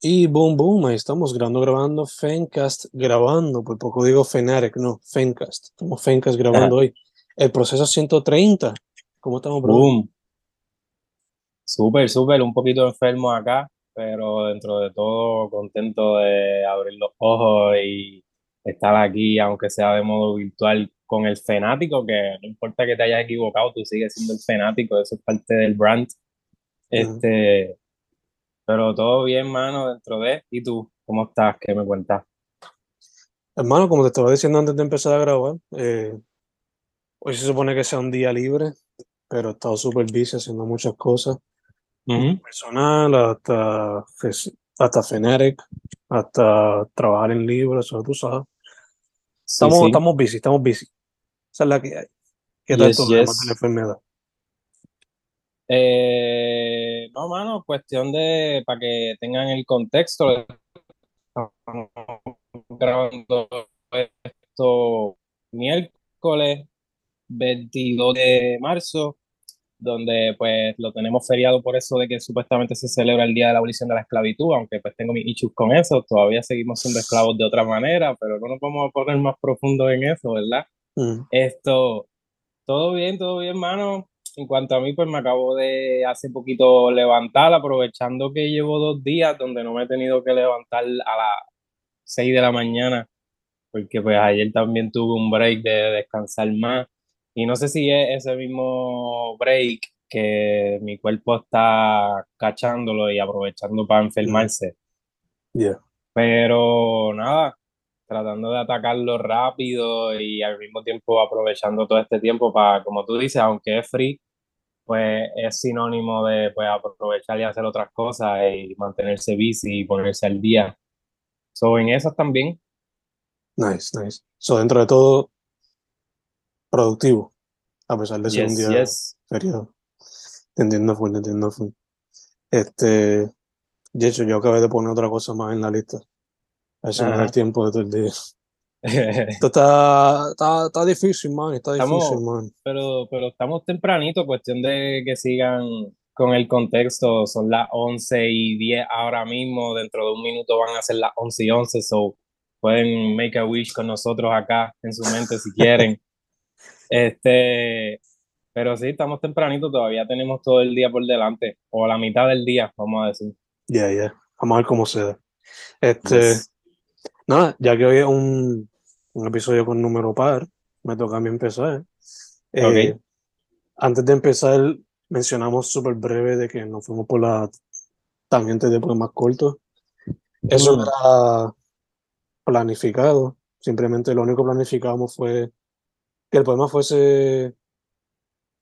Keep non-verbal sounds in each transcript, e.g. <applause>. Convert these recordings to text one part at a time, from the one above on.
Y boom, boom, ahí estamos grabando, grabando, Fencast grabando, por poco digo Fenarec, no, Fencast, estamos Fencast grabando hoy. El proceso 130, ¿cómo estamos, bro? Boom. Súper, súper, un poquito enfermo acá, pero dentro de todo contento de abrir los ojos y estar aquí, aunque sea de modo virtual, con el fanático, que no importa que te hayas equivocado, tú sigues siendo el fanático, eso es parte del brand. Este, pero todo bien, mano, dentro de. ¿Y tú? ¿Cómo estás? ¿Qué me cuentas? Hermano, como te estaba diciendo antes de empezar a grabar, eh, hoy se supone que sea un día libre, pero he estado súper busy haciendo muchas cosas. Personal, hasta, hasta Feneric, hasta trabajar en libros, eso tú sabes. Estamos, estamos busy, estamos busy. Esa es la que hay. ¿Qué tal todo yes. la enfermedad? Eh, no, mano, cuestión de, para que tengan el contexto, grabando esto miércoles 22 de marzo, donde pues lo tenemos feriado por eso de que supuestamente se celebra el Día de la Abolición de la Esclavitud, aunque pues tengo mis issues con eso, todavía seguimos siendo esclavos de otra manera, pero no nos vamos a poner más profundo en eso, ¿verdad? Mm. Esto, todo bien, todo bien, mano. En cuanto a mí, pues me acabo de hace poquito levantar, aprovechando que llevo dos días donde no me he tenido que levantar a las 6 de la mañana, porque pues ayer también tuve un break de descansar más. Y no sé si es ese mismo break que mi cuerpo está cachándolo y aprovechando para enfermarse. Pero nada, tratando de atacarlo rápido y al mismo tiempo aprovechando todo este tiempo para, como tú dices, aunque es free, pues es sinónimo de pues, aprovechar y hacer otras cosas y mantenerse busy y ponerse al día. So, en esas también. Nice, nice. So, dentro de todo, productivo, a pesar de ser un día feriado. entiendo full, entiendo full. Este, de hecho, yo acabé de poner otra cosa más en la lista. A ver si me da el tiempo de todo el día. <laughs> Esto está, está, está, difícil, man. Está difícil, man. Pero, pero estamos tempranito, cuestión de que sigan con el contexto. Son las 11 y 10 ahora mismo. Dentro de un minuto van a ser las 11 y 11. So pueden make a wish con nosotros acá en su mente si quieren. <laughs> este, pero sí, estamos tempranito. Todavía tenemos todo el día por delante. O la mitad del día, vamos a decir. Ya, ya. Vamos a ver cómo se da. Este. Nada, ya que hoy es un, un episodio con número par, me toca a mí empezar. Eh, antes de empezar, mencionamos súper breve de que nos fuimos por la tangente de más cortos. Eso mm. era planificado. Simplemente lo único que planificamos fue que el poema fuese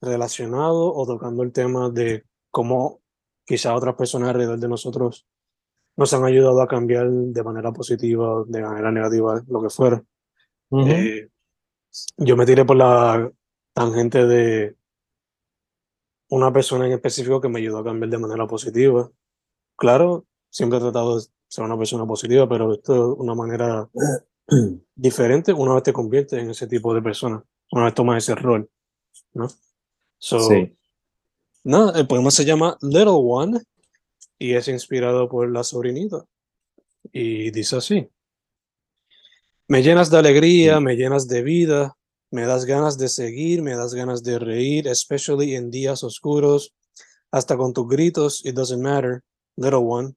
relacionado o tocando el tema de cómo quizá otras personas alrededor de nosotros nos han ayudado a cambiar de manera positiva, de manera negativa, lo que fuera. Eh, yo me tiré por la tangente de una persona en específico que me ayudó a cambiar de manera positiva. Claro, siempre he tratado de ser una persona positiva, pero esto es una manera <clears throat> diferente una vez te conviertes en ese tipo de persona, una vez tomas ese rol, ¿no? So, sí. Nada, el poema se llama Little One y es inspirado por la sobrinita. Y dice así. Me llenas de alegría, me llenas de vida, me das ganas de seguir, me das ganas de reír, especially en días oscuros, hasta con tus gritos, it doesn't matter, little one.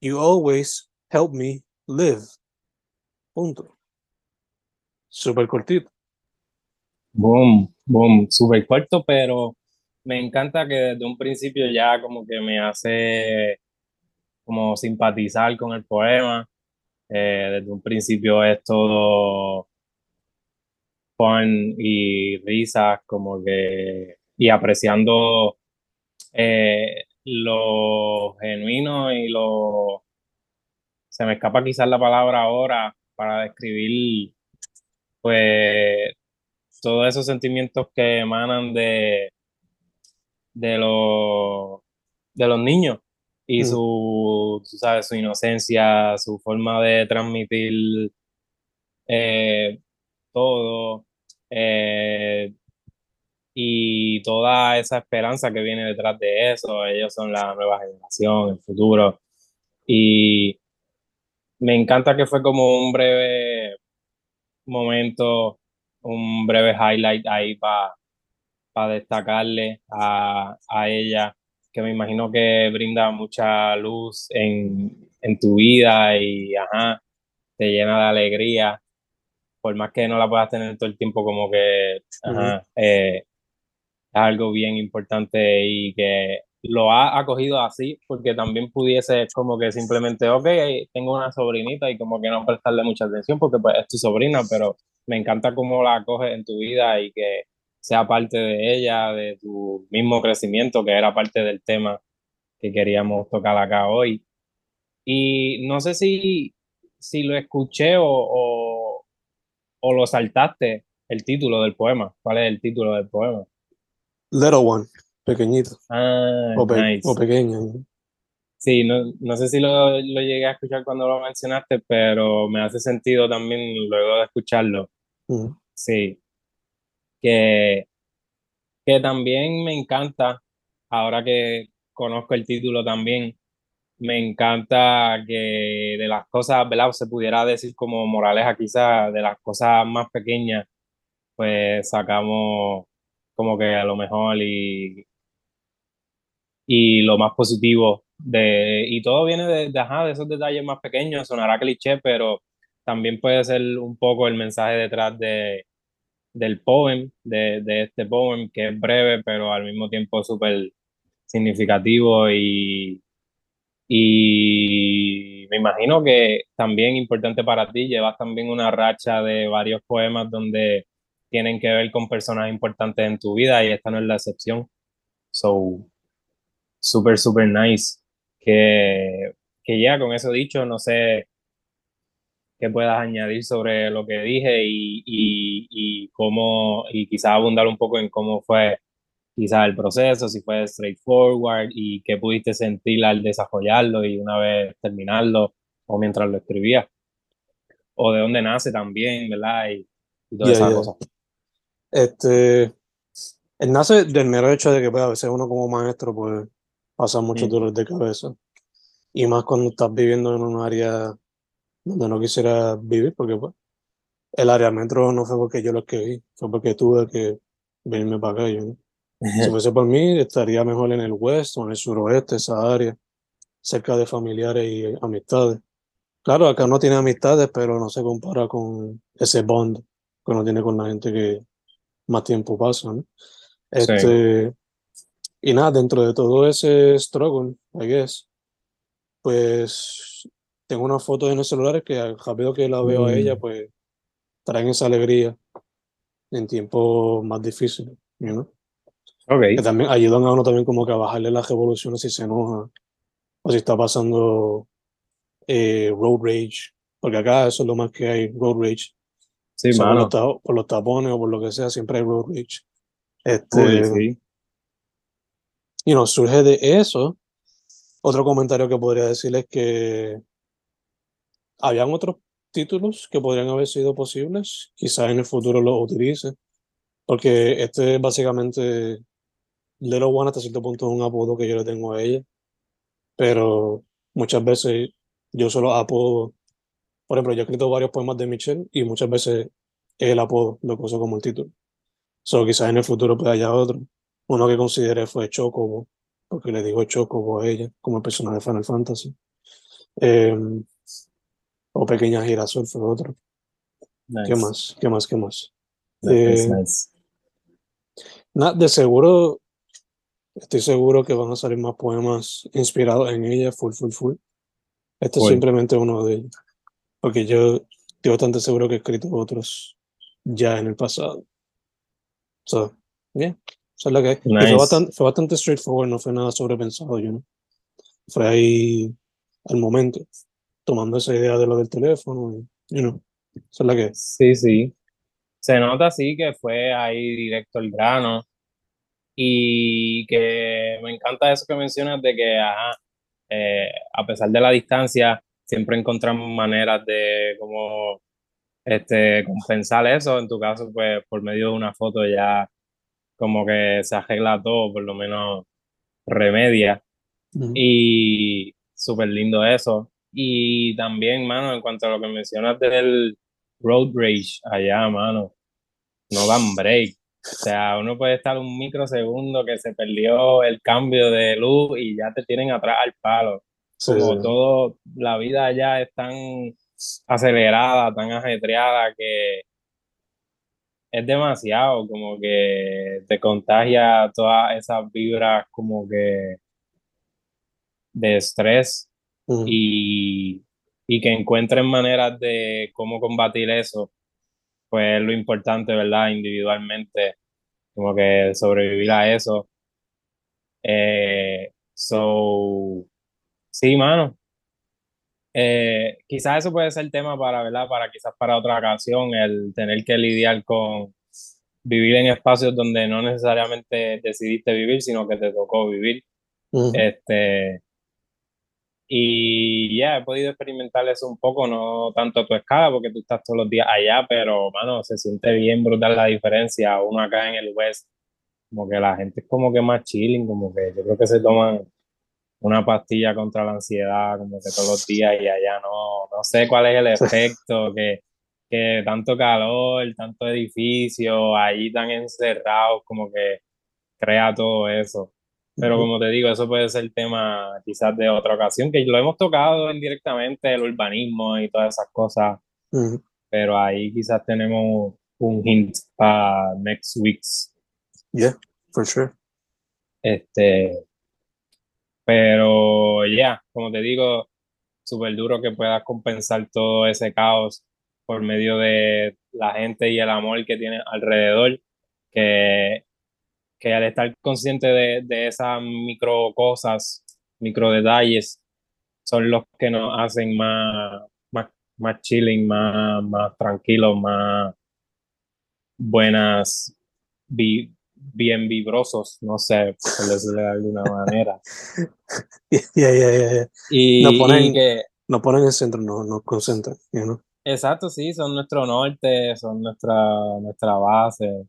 You always help me live. Punto. Súper cortito. Boom, boom, súper corto, pero me encanta que desde un principio ya como que me hace como simpatizar con el poema. Eh, desde un principio es todo fun y risas, como que, y apreciando eh, lo genuino y lo, se me escapa quizás la palabra ahora para describir, pues, todos esos sentimientos que emanan de, de, los de los niños y mm. su, sabes, su inocencia, su forma de transmitir eh, todo eh, y toda esa esperanza que viene detrás de eso. Ellos son la nueva generación, el futuro. Y me encanta que fue como un breve momento, un breve highlight ahí para destacarle a, a, ella, que me imagino que brinda mucha luz en, en tu vida y ajá, te llena de alegría, por más que no la puedas tener todo el tiempo como que ajá, eh, es algo bien importante y que lo ha acogido así, porque también pudiese como que simplemente, ok, tengo una sobrinita y como que no prestarle mucha atención porque pues es tu sobrina, pero me encanta cómo la acoges en tu vida y que sea parte de ella, de tu mismo crecimiento, que era parte del tema que queríamos tocar acá hoy. Y no sé si, si lo escuché o, o, o lo saltaste, el título del poema. ¿Cuál es el título del poema? Little One pequeñito. Ah, o, nice. o pequeño. Sí, no, no sé si lo, lo, llegué a escuchar cuando lo mencionaste, pero me hace sentido también luego de escucharlo. Sí. Que, que también me encanta, ahora que conozco el título también, me encanta que de las cosas, ¿verdad? Se pudiera decir como moraleja quizás, de las cosas más pequeñas, pues sacamos como que a lo mejor y y lo más positivo de, y todo viene de, de, ajá, de esos detalles más pequeños, sonará cliché, pero también puede ser un poco el mensaje detrás de, del poem, de, de este poem, que es breve, pero al mismo tiempo súper significativo y, y me imagino que también importante para ti, llevas también una racha de varios poemas donde tienen que ver con personas importantes en tu vida y esta no es la excepción. So, súper, súper nice. Que, que ya con eso dicho, no sé qué puedas añadir sobre lo que dije y, y, y cómo, y quizás abundar un poco en cómo fue quizás el proceso, si fue straightforward y qué pudiste sentir al desarrollarlo y una vez terminarlo o mientras lo escribías. O de dónde nace también, ¿verdad? Y, y todas esas cosas. Este, nace del mero hecho de que pues, a veces uno como maestro pues pasa mucho Mm. dolor de cabeza. Y más cuando estás viviendo en un área donde no quisiera vivir, porque pues, el área metro no fue porque yo lo escribí, fue porque tuve que venirme para acá. Yo, ¿no? Si fuese por mí, estaría mejor en el west o en el suroeste, esa área, cerca de familiares y amistades. Claro, acá no tiene amistades, pero no se compara con ese bond que uno tiene con la gente que más tiempo pasa. ¿no? Este, y nada, dentro de todo ese struggle, I guess, pues tengo unas fotos en el celular que rápido que la veo a ella, Mm. pues traen esa alegría en tiempos más difíciles, you know? Que también ayudan a uno también como que a bajarle las revoluciones si se enoja o si está pasando eh, road rage, porque acá eso es lo más que hay, road rage. Sí, O sea, por, mano. los por los tapones o por lo que sea, siempre hay road rage. Este, sí. y nos surge de eso. Otro comentario que podría decir es que habían otros títulos que podrían haber sido posibles, quizás en el futuro los utilice, porque este es básicamente Little One hasta cierto punto es un apodo que yo le tengo a ella, pero muchas veces yo solo apodo, por ejemplo, yo he escrito varios poemas de Michelle y muchas veces es el apodo lo uso como el título. So, quizás en el futuro pueda haya otro. Uno que consideré fue Chocobo, porque le digo Chocobo a ella, como el personaje de Final Fantasy. Eh, o Pequeña Girasol fue otro. Nice. ¿Qué más? ¿Qué más? ¿Qué más? Nice, Eh, nice. de seguro, estoy seguro que van a salir más poemas inspirados en ella, full, full, full. Este es simplemente uno de ellos. Porque yo estoy bastante seguro que he escrito otros ya en el pasado. So, bien, eso es lo que hay. Y fue Nice. bastante, fue bastante straightforward, no fue nada sobrepensado, yo no. Fue ahí al momento, tomando esa idea de lo del teléfono, y, you know, eso es la que es. Sí, sí. Se nota así que fue ahí directo al grano y que me encanta eso que mencionas de que, ajá, eh, a pesar de la distancia, siempre encontramos maneras de como este, compensar eso. En tu caso, pues por medio de una foto ya como que se arregla todo, por lo menos remedia. Ujú. Y súper lindo eso. Y también, mano, en cuanto a lo que mencionas del road rage allá, mano, no dan break. O sea, uno puede estar un microsegundo que se perdió el cambio de luz y ya te tienen atrás al palo. Como todo, la vida allá es tan acelerada, tan ajetreada que es demasiado, como que te contagia todas esas vibras como que de estrés y, y que encuentren maneras de cómo combatir eso, pues es lo importante, ¿verdad? Individualmente, como que sobrevivir a eso. Eh, so, sí, mano. Eh, quizás eso puede ser el tema para, ¿verdad? Para quizás para otra ocasión, el tener que lidiar con vivir en espacios donde no necesariamente decidiste vivir, sino que te tocó vivir. Este, y ya he podido experimentar eso un poco, no tanto a tu escala, porque tú estás todos los días allá, pero, mano, se siente bien brutal la diferencia. Uno acá en el West, como que la gente es como que más chilling, como que yo creo que se toman una pastilla contra la ansiedad, como que todos los días y allá no, no sé cuál es el <laughs> efecto, que, que tanto calor, tanto edificio, ahí tan encerrados, como que crea todo eso. Pero como te digo, eso puede ser tema quizás de otra ocasión, que lo hemos tocado indirectamente, el urbanismo y todas esas cosas. Pero ahí quizás tenemos un hint para next week's. Yeah, for sure. Este, pero ya, como te digo, súper duro que puedas compensar todo ese caos por medio de la gente y el amor que tienes alrededor, que que al estar consciente de, de esas micro cosas, micro detalles, son los que nos hacen más, más, más chilling, más, más tranquilos, más buenas, bien vibrosos, no sé, por decirlo de alguna <laughs> manera. Y, nos ponen, que, nos ponen en el centro, nos, nos concentran. Exacto, sí, son nuestro norte, son nuestra, nuestra base.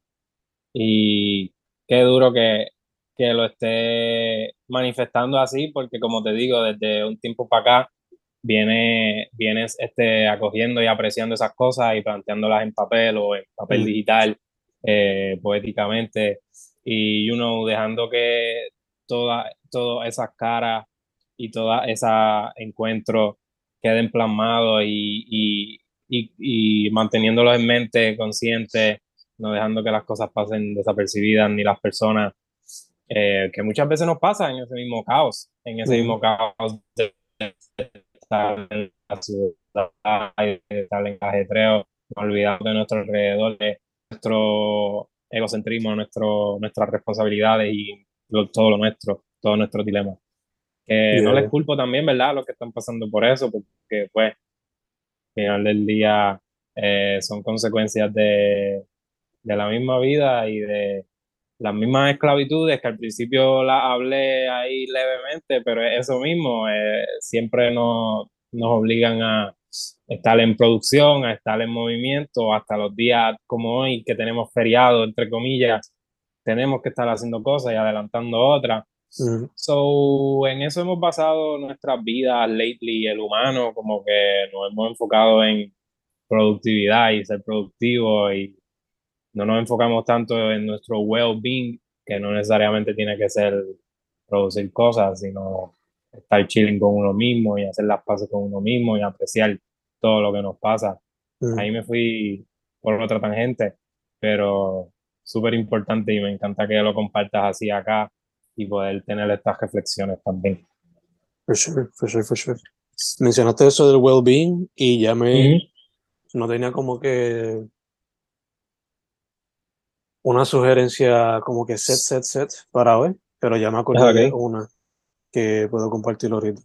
Y qué duro que, que lo esté manifestando así, porque como te digo, desde un tiempo para acá viene, vienes este, acogiendo y apreciando esas cosas y planteándolas en papel o en papel mm. digital, eh, poéticamente, y uno dejando que todas esas caras y todos esos encuentros queden plasmados y, y, y, y manteniéndolos en mente consciente no dejando que las cosas pasen desapercibidas ni las personas, eh, que muchas veces nos pasa en ese mismo caos, en ese mismo caos de estar en la ciudad, de estar en ajetreo, olvidando de nuestro alrededor, de nuestro egocentrismo, nuestro, nuestras responsabilidades y todo lo nuestro, todo nuestro dilema. Que no les culpo también, ¿verdad?, a los que están pasando por eso, porque pues, al final del día eh, son consecuencias de, de la misma vida y de las mismas esclavitudes que al principio la hablé ahí levemente, pero es eso mismo, eh, siempre nos, nos obligan a estar en producción, a estar en movimiento, hasta los días como hoy que tenemos feriado, entre comillas, tenemos que estar haciendo cosas y adelantando otras. So, en eso hemos basado nuestras vidas lately, el humano, como que nos hemos enfocado en productividad y ser productivo y no nos enfocamos tanto en nuestro well-being, que no necesariamente tiene que ser producir cosas, sino estar chilling con uno mismo y hacer las paces con uno mismo y apreciar todo lo que nos pasa. Mm. Ahí me fui por otra tangente, pero súper importante y me encanta que lo compartas así acá y poder tener estas reflexiones también. For sure, for sure, for sure. Mencionaste eso del well-being y ya me... No tenía como que una sugerencia como que set, set, set para hoy, pero ya me acordé de una que puedo compartir ahorita.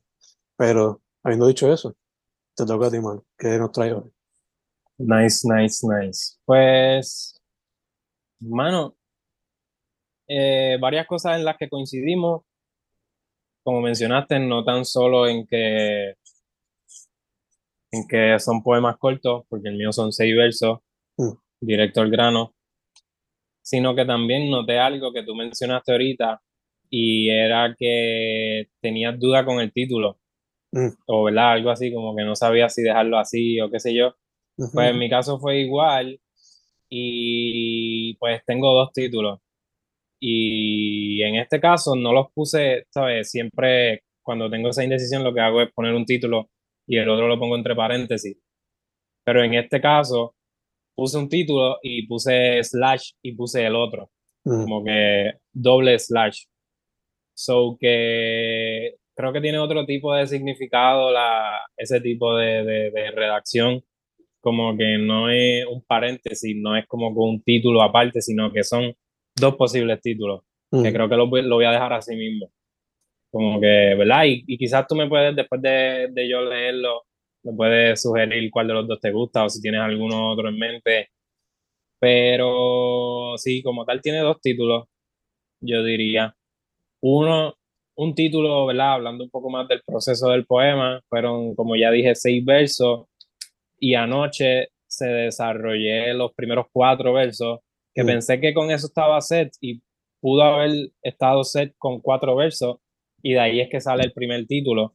Pero habiendo dicho eso, te toca a ti, man. ¿Qué nos trae hoy? Nice, nice, nice. Pues, mano, eh, varias cosas en las que coincidimos. Como mencionaste, no tan solo en que en que son poemas cortos, porque el mío son seis versos, mm. directo al grano, sino que también noté algo que tú mencionaste ahorita y era que tenías duda con el título. mm. o ¿verdad? algo así, como que no sabía si dejarlo así o qué sé yo. Pues en mi caso fue igual y pues tengo dos títulos. Y en este caso no los puse, ¿sabes? Siempre cuando tengo esa indecisión lo que hago es poner un título y el otro lo pongo entre paréntesis. Pero en este caso puse un título y puse slash y puse el otro. Mm. Como que doble slash. So que creo que tiene otro tipo de significado la, ese tipo de, de, redacción. Como que no es un paréntesis, no es como con un título aparte, sino que son dos posibles títulos. Que mm. creo que lo, lo, voy a dejar así mismo. Como que, ¿verdad? Y, y quizás tú me puedes, después de, de yo leerlo, me puedes sugerir cuál de los dos te gusta o si tienes alguno otro en mente. Pero sí, como tal, tiene dos títulos, yo diría. Uno, un título, ¿verdad? Hablando un poco más del proceso del poema, fueron, como ya dije, seis versos y anoche se desarrollé los primeros cuatro versos, que pensé que con eso estaba set y pudo haber estado set con cuatro versos y de ahí es que sale el primer título.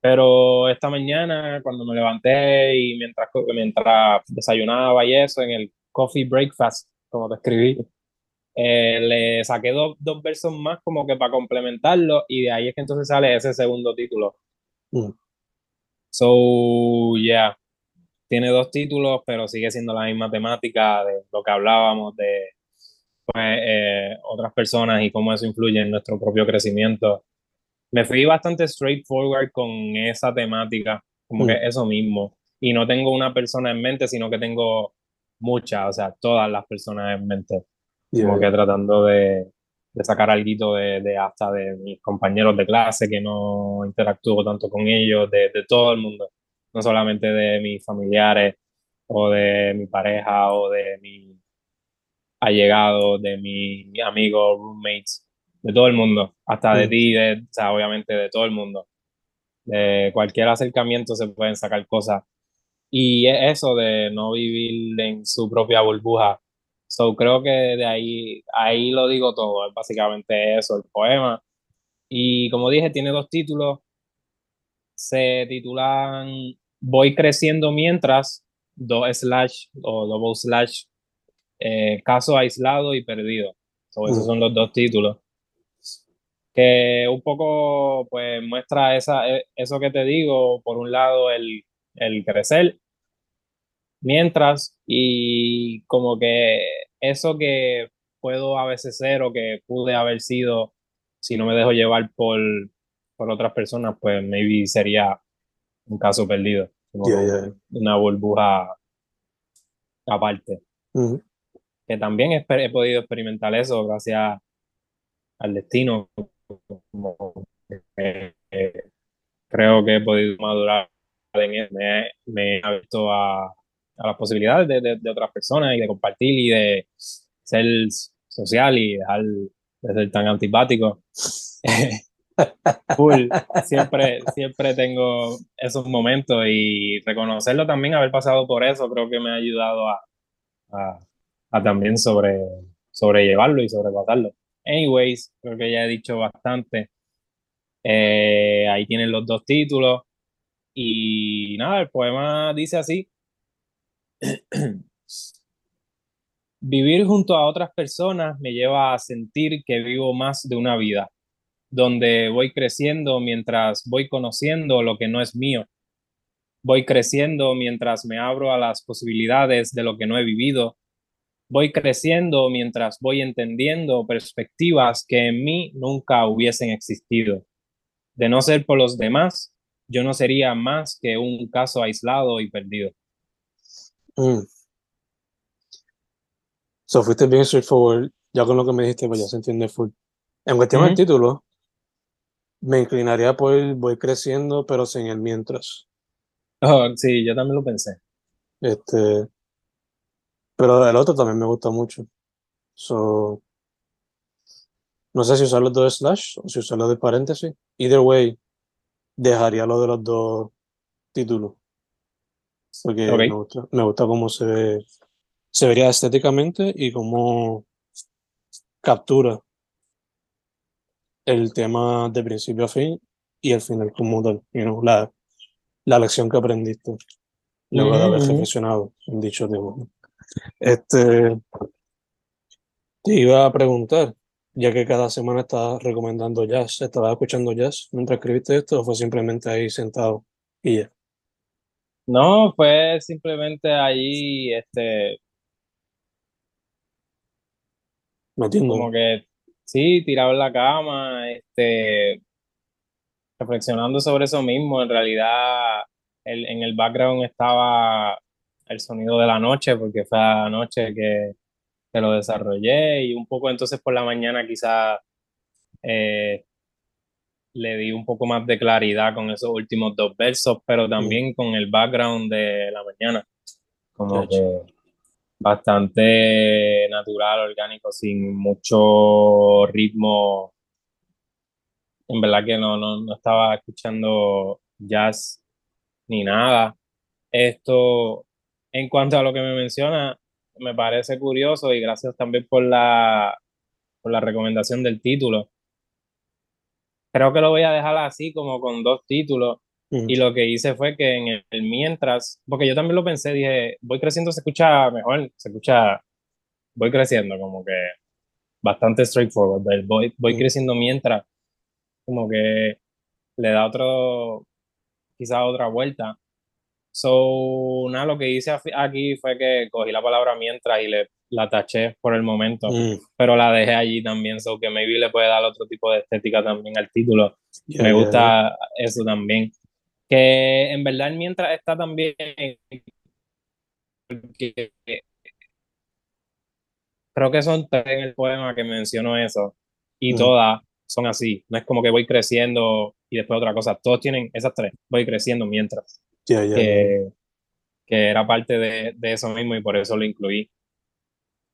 Pero esta mañana, cuando me levanté y mientras, mientras desayunaba y eso, en el coffee breakfast, como te escribí, eh, le saqué dos, dos, versos más como que para complementarlo y de ahí es que entonces sale ese segundo título. Mm. So, yeah, tiene dos títulos, pero sigue siendo la misma temática de lo que hablábamos de pues, eh, otras personas y cómo eso influye en nuestro propio crecimiento me fui bastante straightforward con esa temática, como que mm. eso mismo. Y no tengo una persona en mente, sino que tengo muchas, o sea, todas las personas en mente. Como que tratando de, de sacar algo de, de, hasta de mis compañeros de clase que no interactúo tanto con ellos, de, de todo el mundo, no solamente de mis familiares o de mi pareja o de mi allegado, de mis amigos, roommates, de todo el mundo, hasta de ti, de, o sea, obviamente de todo el mundo. De cualquier acercamiento se pueden sacar cosas. Y eso de no vivir en su propia burbuja. So, creo que de ahí, ahí lo digo todo, es básicamente eso, el poema. Y como dije, tiene dos títulos. Se titulan Voy creciendo mientras, dos slash o double slash, eh, caso aislado y perdido. esos son los dos títulos que un poco pues muestra esa, e, eso que te digo, por un lado el, el crecer, mientras y como que eso que puedo a veces ser o que pude haber sido si no me dejo llevar por, por otras personas, pues maybe sería un caso perdido, una burbuja aparte. Que también he, he, podido experimentar eso gracias al destino creo que he podido madurar en él. Me, me he abierto a, a las posibilidades de, de, otras personas y de compartir y de ser social y dejar de ser tan antipático. <laughs> Siempre, siempre tengo esos momentos y reconocerlo también, haber pasado por eso, creo que me ha ayudado a, a, a también sobre, sobrellevarlo y sobrepasarlo. Anyways, creo que ya he dicho bastante. Eh, ahí tienen los dos títulos. Y nada, el poema dice así. <clears throat> Vivir junto a otras personas me lleva a sentir que vivo más de una vida, donde voy creciendo mientras voy conociendo lo que no es mío. Voy creciendo mientras me abro a las posibilidades de lo que no he vivido voy creciendo mientras voy entendiendo perspectivas que en mí nunca hubiesen existido. De no ser por los demás, yo no sería más que un caso aislado y perdido. Mm. So fuiste bien straightforward. Ya con lo que me dijiste, pues ya se entiende full. En cuestión del título, me inclinaría por voy creciendo, pero sin el mientras. Oh, sí, yo también lo pensé. Este, pero el otro también me gusta mucho. So, no sé si usarlo de slash o si usarlo de paréntesis. Either way, dejaría lo de los dos títulos. Porque me, gusta, me gusta cómo se ve, se vería estéticamente y cómo captura el tema de principio a fin y al final como tal, you la, la lección que aprendiste luego de haber reflexionado en dicho tema. Este, te iba a preguntar, ya que cada semana estás recomendando jazz, ¿estabas escuchando jazz mientras escribiste esto o fue simplemente ahí sentado y ya? No, fue simplemente ahí, este, como que, sí, tirado en la cama, este, reflexionando sobre eso mismo. En realidad, en el background estaba el sonido de la noche, porque fue la noche que, que lo desarrollé y un poco entonces por la mañana quizá eh, le di un poco más de claridad con esos últimos dos versos, pero también con el background de la mañana, como que bastante natural, orgánico, sin mucho ritmo. En verdad que no, no, no estaba escuchando jazz ni nada. Esto, en cuanto a lo que me menciona, me parece curioso y gracias también por la, por la recomendación del título. Creo que lo voy a dejar así como con dos títulos. Y lo que hice fue que en el, mientras, porque yo también lo pensé, dije, voy creciendo, se escucha mejor, se escucha, voy creciendo, como que bastante straightforward, voy, voy creciendo mientras, como que le da otro, quizá otra vuelta. So, nada, lo que hice aquí fue que cogí la palabra mientras y le la taché por el momento, mm. pero la dejé allí también, so que maybe le puede dar otro tipo de estética también al título. Me gusta eso también. Que en verdad mientras está también creo que son tres en el poema que menciono eso y mm. todas son así. No es como que voy creciendo y después otra cosa. Todos tienen esas tres. Voy creciendo mientras. Que, que, era parte de, de, eso mismo y por eso lo incluí.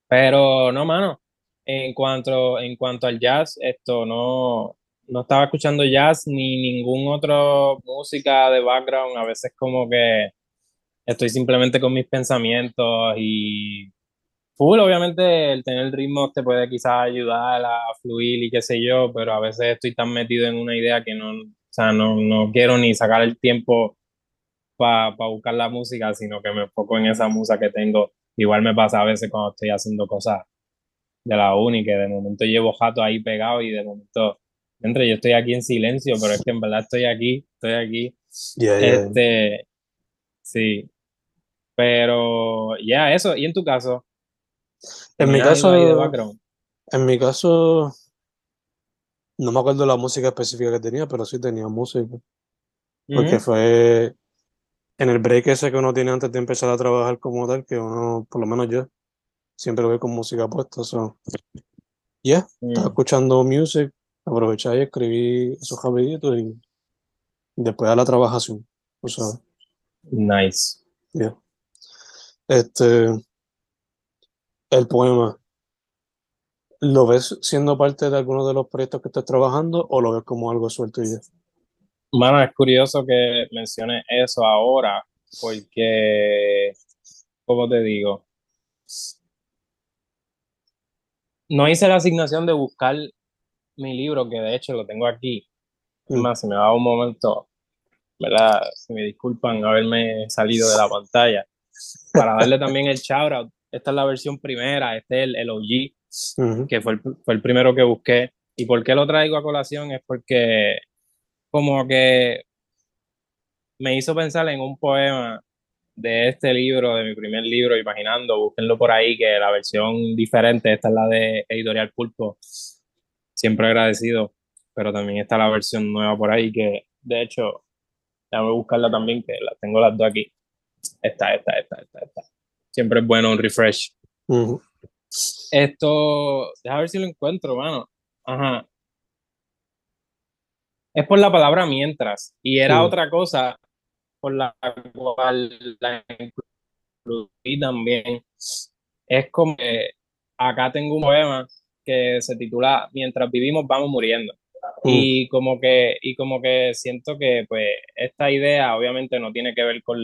Pero no, mano. En cuanto, en cuanto al jazz, esto no, no estaba escuchando jazz ni ningún otro música de background. A veces como que estoy simplemente con mis pensamientos y full, obviamente el tener el ritmo te puede quizás ayudar a fluir y qué sé yo, pero a veces estoy tan metido en una idea que no, o sea, no, no quiero ni sacar el tiempo para buscar la música, sino que me enfoco en esa musa que tengo. Igual me pasa a veces cuando estoy haciendo cosas de la uni, que de momento llevo jato ahí pegado y de momento, entre yo estoy aquí en silencio, pero es que en verdad estoy aquí, estoy aquí. este, sí. Pero ya, eso. ¿Y en tu caso? En mi caso, en mi caso, no me acuerdo la música específica que tenía, pero sí tenía música. Porque fue en el break ese que uno tiene antes de empezar a trabajar como tal, que uno, por lo menos yo, siempre lo ve con música puesta. So. Yeah, estaba mm. escuchando music, aproveché y escribí esos rapiditos y después a la trabajación. O sea. Nice. Yeah. Este, el poema, ¿lo ves siendo parte de alguno de los proyectos que estás trabajando o lo ves como algo suelto y ya? Bueno, es curioso que menciones eso ahora, porque, como te digo, no hice la asignación de buscar mi libro, que de hecho lo tengo aquí. Mm. más, si me da un momento, ¿verdad? Si me disculpan haberme salido de la pantalla, para darle también el shout esta es la versión primera, este es el, el OG, que fue el, fue el primero que busqué. ¿Y por qué lo traigo a colación? Es porque como que me hizo pensar en un poema de este libro, de mi primer libro, imaginando, búsquenlo por ahí, que la versión diferente, esta es la de Editorial Pulpo, siempre agradecido, pero también está la versión nueva por ahí, que de hecho, déjame buscarla también, que la tengo las dos aquí. Esta, esta, esta, esta, esta. Siempre es bueno un refresh. Esto, déjame ver si lo encuentro, mano. Ajá. Es por la palabra mientras. Y era otra cosa por la cual la incluí también. Es como que acá tengo un poema que se titula Mientras vivimos vamos muriendo. Y como que, y como que siento que pues esta idea obviamente no tiene que ver con,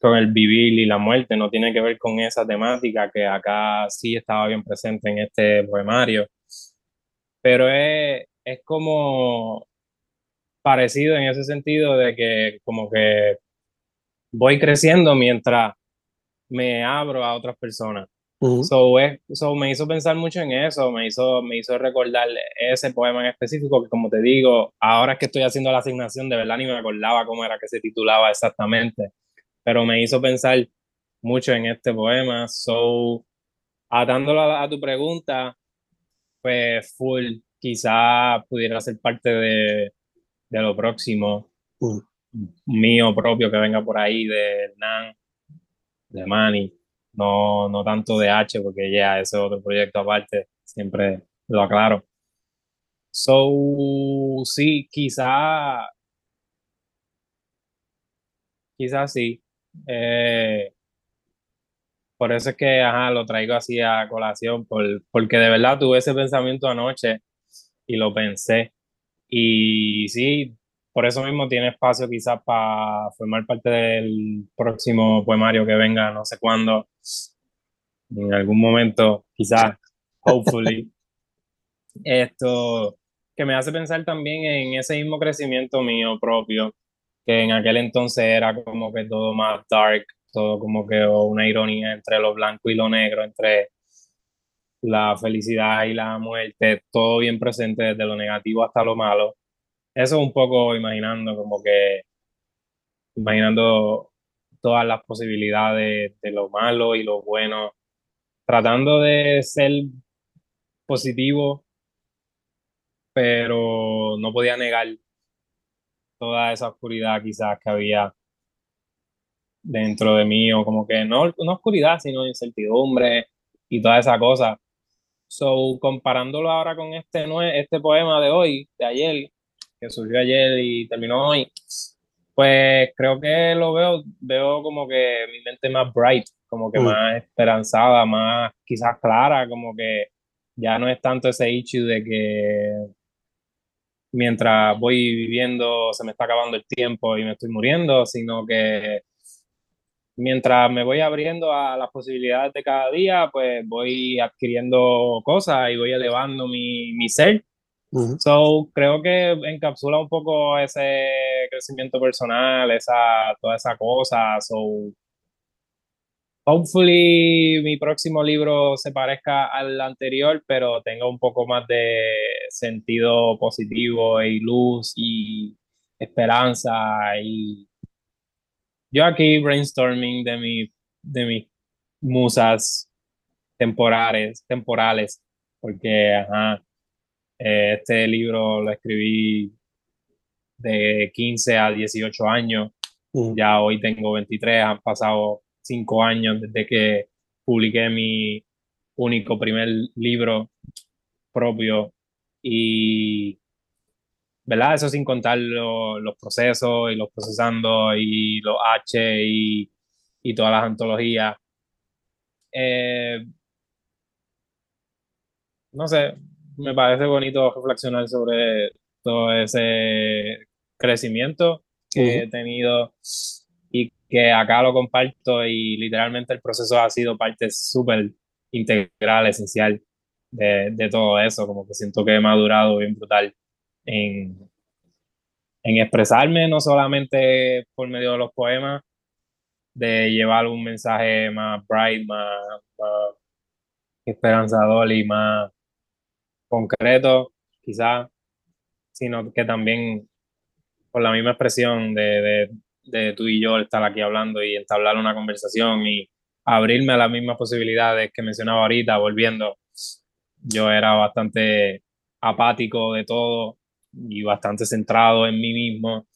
con el vivir y la muerte, no tiene que ver con esa temática que acá sí estaba bien presente en este poemario, pero es, es como, parecido en ese sentido de que como que voy creciendo mientras me abro a otras personas. so, so, me hizo pensar mucho en eso, me hizo, me hizo recordar ese poema en específico, que como te digo, ahora que estoy haciendo la asignación, de verdad ni me acordaba cómo era que se titulaba exactamente, pero me hizo pensar mucho en este poema. So, atándolo a, tu pregunta, pues full, quizá pudiera ser parte de, de lo próximo mío propio que venga por ahí, de Hernán, de Manny, no, no tanto de H, porque ya ese es otro proyecto aparte, siempre lo aclaro. So, sí, quizá, quizá sí. Eh, por eso es que, ajá, lo traigo así a colación, por, porque de verdad tuve ese pensamiento anoche y lo pensé. Y sí, por eso mismo tiene espacio quizás para formar parte del próximo poemario que venga, no sé cuándo, en algún momento, quizás, hopefully. <laughs> Esto que me hace pensar también en ese mismo crecimiento mío propio, que en aquel entonces era como que todo más dark, todo como que una ironía entre lo blanco y lo negro, entre la felicidad y la muerte, todo bien presente desde lo negativo hasta lo malo eso un poco imaginando como que, imaginando todas las posibilidades de lo malo y lo bueno, tratando de ser positivo, pero no podía negar toda esa oscuridad quizás que había dentro de mí, o como que no, no oscuridad, sino incertidumbre y toda esa cosa. So, comparándolo ahora con este, este poema de hoy, de ayer, que surgió ayer y terminó hoy, pues creo que lo veo, veo como que mi mente más bright, como que mm. más esperanzada, más quizás clara, como que ya no es tanto ese issue de que mientras voy viviendo se me está acabando el tiempo y me estoy muriendo, sino que mientras me voy abriendo a las posibilidades de cada día, pues voy adquiriendo cosas y voy elevando mi, mi ser So, creo que encapsula un poco ese crecimiento personal, esa, toda esa cosa. So, hopefully mi próximo libro se parezca al anterior, pero tenga un poco más de sentido positivo y luz y esperanza. Y yo aquí brainstorming de, mi, de mis musas temporales, temporales, porque, ajá, eh, este libro lo escribí de 15 a 18 años. Mm. Ya hoy tengo 23, han pasado 5 años desde que publiqué mi único primer libro propio y, ¿verdad? Eso sin contar los procesos y los procesando y los H y, y todas las antologías. Eh, no sé, me parece bonito reflexionar sobre todo ese crecimiento que he tenido y que acá lo comparto y literalmente el proceso ha sido parte súper integral, esencial de, de, todo eso, como que siento que he madurado bien brutal en, en expresarme, no solamente por medio de los poemas, de llevar un mensaje más bright, más, más esperanzador y más concreto, quizás, sino que también por la misma expresión de, de, tú y yo estar aquí hablando y entablar una conversación y abrirme a las mismas posibilidades que mencionaba ahorita, volviendo. Yo era bastante apático de todo y bastante centrado en mí mismo.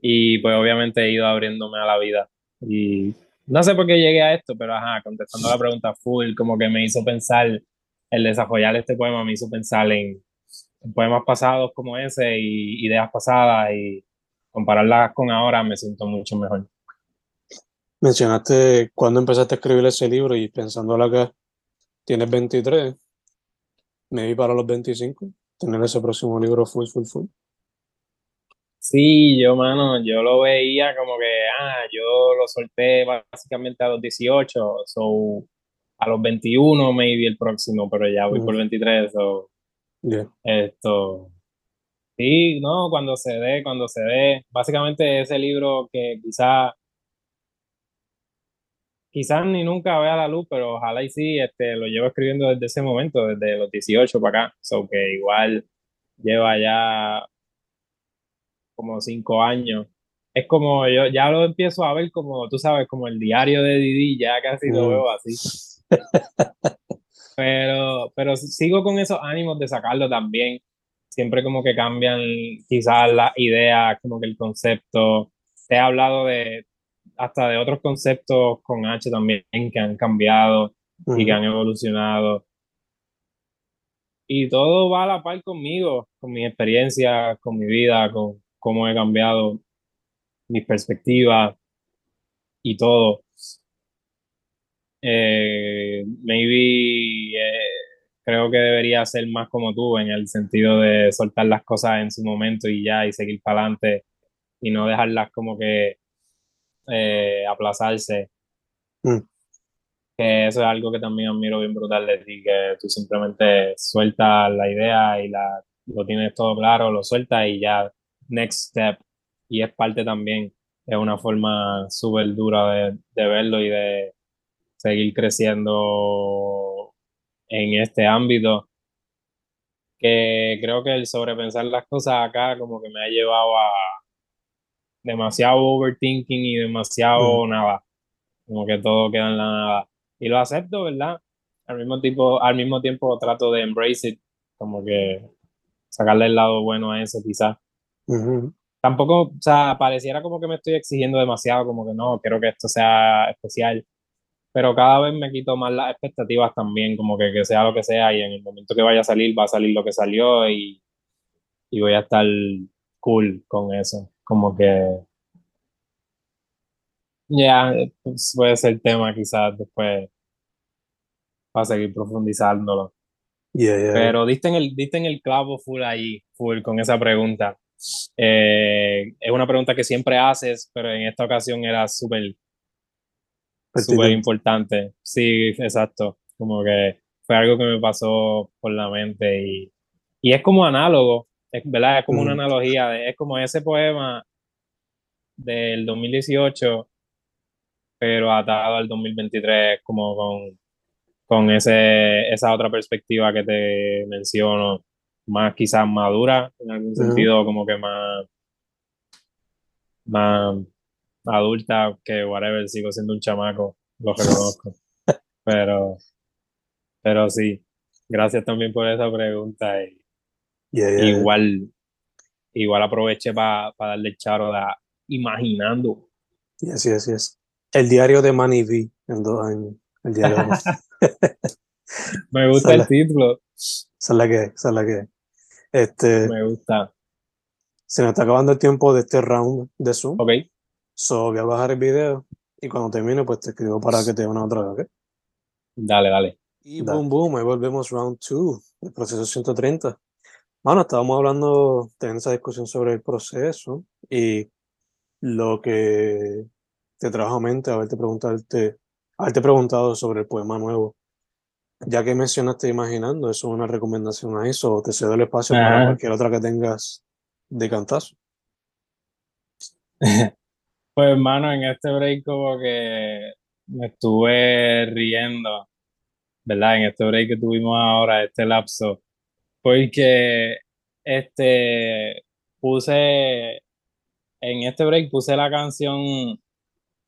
Y pues obviamente he ido abriéndome a la vida. Y no sé por qué llegué a esto, pero ajá, contestando la pregunta full, como que me hizo pensar el desarrollar este poema me hizo pensar en, poemas pasados como ese y ideas pasadas y compararlas con ahora me siento mucho mejor. Mencionaste cuando empezaste a escribir ese libro y pensándolo acá, tienes 23, me vi para los 25, tener ese próximo libro full, full, full. Sí, yo, mano, yo lo veía como que, ah, yo lo solté básicamente a los 18, so a los 21 maybe el próximo, pero ya voy por 23, so, esto, Sí, no, cuando se dé, cuando se dé. Básicamente ese libro que quizá, quizás ni nunca vea la luz, pero ojalá y sí, este, lo llevo escribiendo desde ese momento, desde los 18 para acá. So que igual lleva ya como cinco años. Es como yo ya lo empiezo a ver como, tú sabes, como el diario de Didi, ya casi lo Mm. veo así. Pero, pero sigo con esos ánimos de sacarlo también. Siempre como que cambian quizás las ideas, como que el concepto. Te he hablado de hasta de otros conceptos con H también que han cambiado y que han evolucionado. Y todo va a la par conmigo, con mi experiencia, con mi vida, con cómo he cambiado mis perspectivas y todo. Eh, maybe eh, creo que debería ser más como tú en el sentido de soltar las cosas en su momento y ya y seguir para adelante y no dejarlas como que eh, aplazarse. Mm. Que eso es algo que también admiro bien brutal de ti, que tú simplemente sueltas la idea y la, lo tienes todo claro, lo sueltas y ya, next step. Y es parte también, es una forma súper dura de, de verlo y de seguir creciendo en este ámbito. Que creo que el sobrepensar las cosas acá como que me ha llevado a demasiado overthinking y demasiado Mm. nada. Como que todo queda en la nada. Y lo acepto, ¿verdad? Al mismo tiempo, al mismo tiempo trato de embrace it, como que sacarle el lado bueno a eso quizás. Tampoco, o sea, pareciera como que me estoy exigiendo demasiado, como que no, quiero que esto sea especial, pero cada vez me quito más las expectativas también, como que, que sea lo que sea y en el momento que vaya a salir, va a salir lo que salió y, y voy a estar cool con eso, como que ya pues, puede ser tema quizás después para seguir profundizándolo. Yeah, yeah, yeah. Pero diste en el, diste en el clavo full ahí, full con esa pregunta. Eh, es una pregunta que siempre haces, pero en esta ocasión era súper, súper importante. Sí, exacto. Como que fue algo que me pasó por la mente y, y es como análogo, es, ¿verdad? Es como una Mm. analogía, de- es como ese poema del 2018, pero atado al 2023, como con, con ese, esa otra perspectiva que te menciono, más quizás madura, en algún sentido, como que más, más adulta, que whatever, sigo siendo un chamaco, lo reconozco. <laughs> Pero, pero sí, gracias también por esa pregunta. Y, Yeah, yeah, yeah. igual, igual aproveché para darle charo a imaginando. Yes, yes, yes. El diario de Manny V en dos años. El diario de <laughs> Me gusta el título, Esa es la que, esa es la que. Este, me gusta. se nos está acabando el tiempo de este round de Zoom. Ok, So, voy a bajar el video y cuando termine, pues te escribo para que te dé una otra vez, ¿ok? dale, dale. Y Dale. boom, boom, ahí volvemos round 2, el proceso 130. Bueno, estábamos hablando, teniendo esa discusión sobre el proceso y lo que te trajo a mente, haberte preguntarte, haberte preguntado sobre el poema nuevo. Ya que mencionaste Imaginando, eso es una recomendación a eso, te cedo el espacio para cualquier otra que tengas de cantazo. <laughs> Pues hermano, en este break como que me estuve riendo, ¿verdad? En este break que tuvimos ahora, este lapso, porque este puse, en este break puse la canción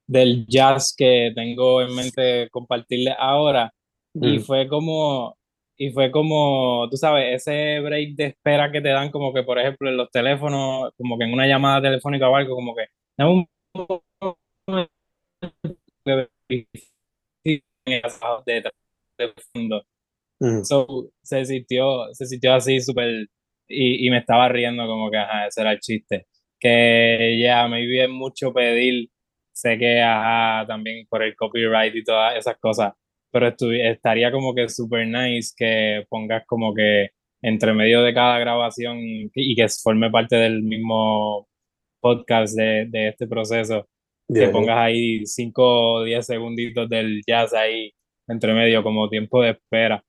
del jazz que tengo en mente compartirle ahora y Mm, fue como, y fue como, tú sabes, ese break de espera que te dan como que, por ejemplo, en los teléfonos, como que en una llamada telefónica o algo, como que, dame un de fondo. Mm, So, se sintió, se sintió así súper, y, y me estaba riendo como que, ajá, ese era el chiste. Que ya, me es mucho pedir, sé que, ajá, también por el copyright y todas esas cosas, pero estaría como que super nice que pongas como que entre medio de cada grabación y, que forme parte del mismo podcast de, de este proceso, que yeah, yeah. pongas ahí 5 o 10 segunditos del jazz ahí entre medio como tiempo de espera.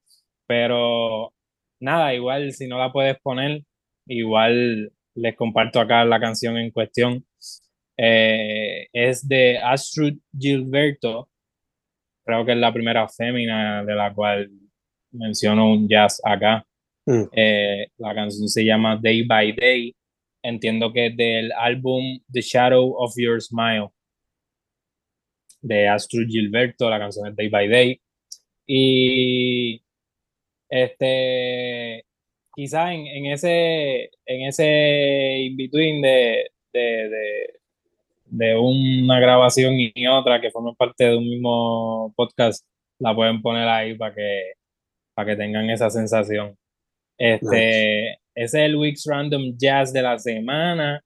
Pero nada, igual si no la puedes poner, igual les comparto acá la canción en cuestión. Eh, es de Astrid Gilberto, creo que es la primera fémina de la cual menciono un jazz acá. Mm. Eh, la canción se llama Day by Day. Entiendo que es del álbum The Shadow of Your Smile de Astrid Gilberto. La canción es Day by Day. Y este, quizá en, en, ese, en ese in-between de, de, de, de, una grabación y otra que forman parte de un mismo podcast, la pueden poner ahí para que, para que tengan esa sensación. Este, Ese es el Weeks Random Jazz de la semana.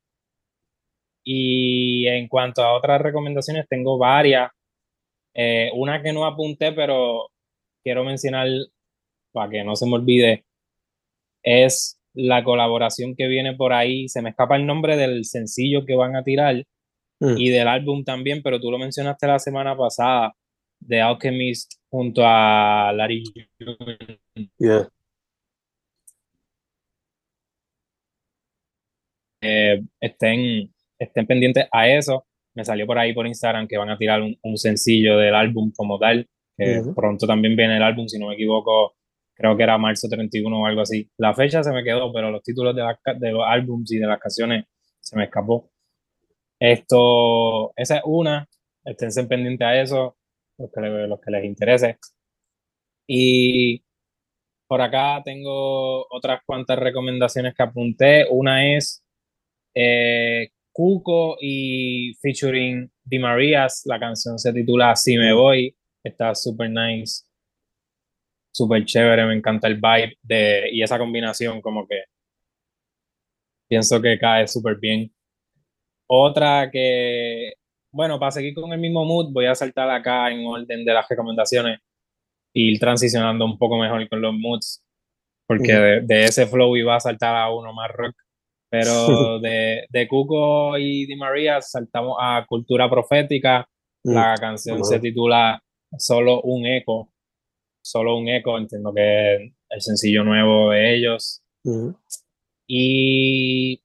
Y en cuanto a otras recomendaciones, tengo varias. Eh, una que no apunté, pero quiero mencionar para que no se me olvide, es la colaboración que viene por ahí. Se me escapa el nombre del sencillo que van a tirar mm. y del álbum también, pero tú lo mencionaste la semana pasada, de Alchemist junto a Larry yeah. Eh, estén, estén pendientes a eso. Me salió por ahí por Instagram que van a tirar un, sencillo del álbum como tal. Que Pronto también viene el álbum, si no me equivoco, creo que era marzo 31 o algo así. La fecha se me quedó, pero los títulos de, de los álbums y de las canciones se me escapó. Esto, esa es una, esténse pendientes a eso, los que, los que les interese. Y por acá tengo otras cuantas recomendaciones que apunté. Una es eh, Cuco y featuring Di Marías. La canción se titula Si me voy. Está super nice súper chévere, me encanta el vibe de, y esa combinación como que pienso que cae súper bien. Otra que, bueno, para seguir con el mismo mood, voy a saltar acá en orden de las recomendaciones e ir transicionando un poco mejor con los moods, porque de, ese flow iba a saltar a uno más rock. Pero <laughs> de, de Cuco y Di María saltamos a Cultura Profética. La canción se titula Solo un eco solo un eco, entiendo que es el sencillo nuevo de ellos. Y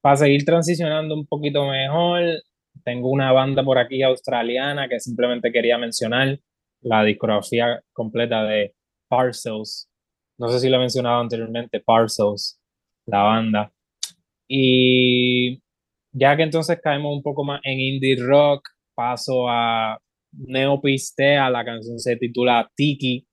para seguir transicionando un poquito mejor, tengo una banda por aquí australiana que simplemente quería mencionar, la discografía completa de Parcels. No sé si lo he mencionado anteriormente, Parcels, la banda. Y ya que entonces caemos un poco más en indie rock, paso a Neopistea, la canción se titula Tiki.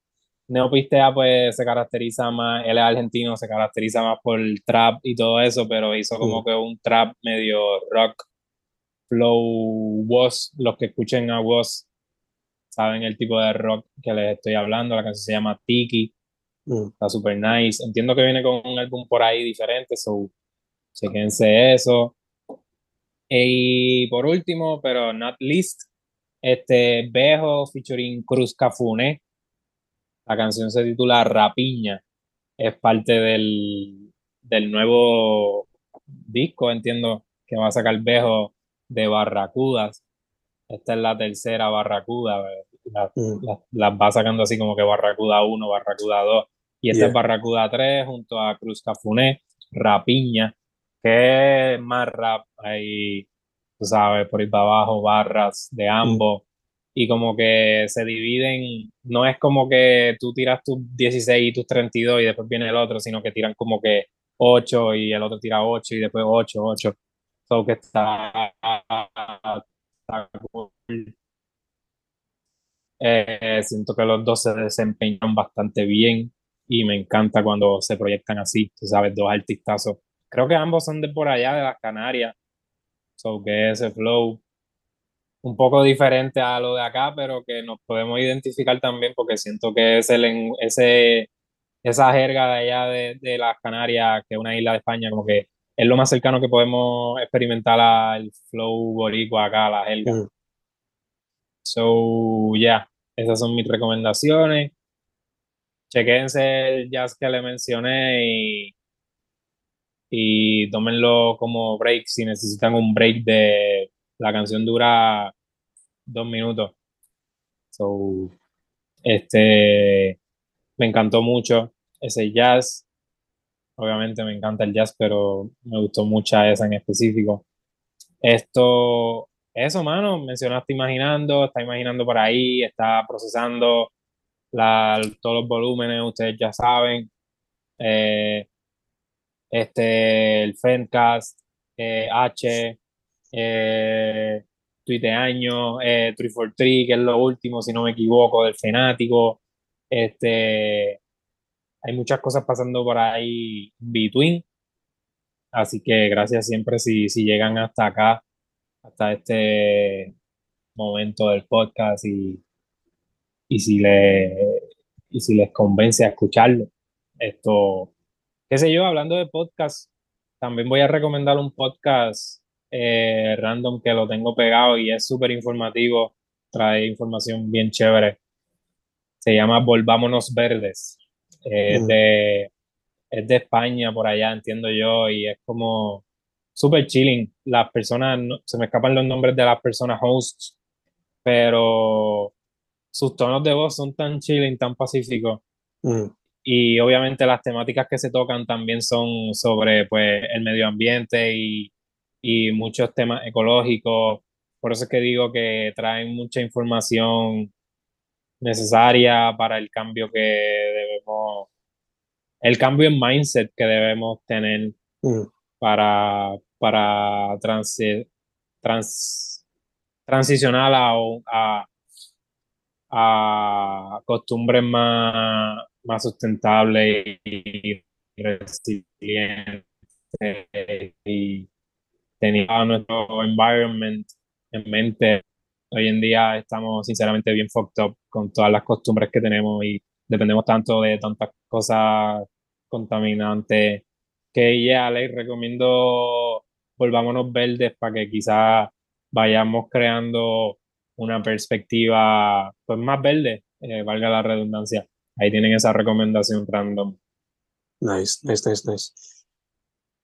Neopistea pues se caracteriza más, él es argentino, se caracteriza más por el trap y todo eso, pero hizo como que un trap medio rock, flow, was, los que escuchen a was saben el tipo de rock que les estoy hablando, la canción se llama Tiki, mm. está super nice, entiendo que viene con un álbum por ahí diferente, so chequense eso. Y por último, pero not least, este, Bejo featuring Cruz Cafune. La canción se titula Rapiña. Es parte del, del nuevo disco, entiendo, que va a sacar Bejo de Barracudas. Esta es la tercera Barracuda. Mm. Las va sacando así como que Barracuda 1, Barracuda 2. Y esta es Barracuda 3 junto a Cruz Cafuné, Rapiña, que es más rap. Ahí tú sabes, por ir para abajo, barras de ambos, y como que se dividen, no es como que tú tiras tus 16 y tus 32 y después viene el otro, sino que tiran como que 8 y el otro tira 8 y después 8, 8. So que está, eh, siento que los dos se desempeñan bastante bien y me encanta cuando se proyectan así, tú sabes, dos artistazos. Creo que ambos son de por allá, de las Canarias, So que ese flow un poco diferente a lo de acá, pero que nos podemos identificar también porque siento que es el, ese, esa jerga de allá de, de las Canarias, que es una isla de España, como que es lo más cercano que podemos experimentar al flow boricua acá, la jerga. Mm. So, ya, esas son mis recomendaciones. Chequense el jazz que le mencioné y y tómenlo como break si necesitan un break de la canción dura dos minutos. So, este me encantó mucho ese jazz. obviamente me encanta el jazz, pero me gustó mucha esa en específico. Esto, eso, mano, mencionaste imaginando, está imaginando por ahí, está procesando la, todos los volúmenes, ustedes ya saben. Eh, este, el Fencast, eh, H, eh, Tuiteaño, eh, 343, que es lo último, si no me equivoco, del Fenático. Este, hay muchas cosas pasando por ahí between. Así que gracias siempre si, si llegan hasta acá, hasta este momento del podcast y, y, si, le, y si les convence a escucharlo. Esto, qué sé yo, hablando de podcast, también voy a recomendar un podcast eh, random que lo tengo pegado y es súper informativo, trae información bien chévere. Se llama Volvámonos Verdes. Es, de, es de España, por allá, entiendo yo, y es como súper chilling. Las personas, se me escapan los nombres de las personas hosts, pero sus tonos de voz son tan chilling, tan pacíficos. Y obviamente las temáticas que se tocan también son sobre pues, el medio ambiente y, y muchos temas ecológicos. Por eso es que digo que traen mucha información necesaria para el cambio que debemos, el cambio en mindset que debemos tener mm. para, para trans, trans, transicionar a, a, a costumbres más, más sustentables y resilientes y tenía nuestro environment en mente hoy en día estamos sinceramente bien fucked up con todas las costumbres que tenemos y dependemos tanto de tantas cosas contaminantes que ya les recomiendo volvámonos verdes para que quizás vayamos creando una perspectiva pues más verde, eh, valga la redundancia. Ahí tienen esa recomendación random. Nice, nice, nice, nice.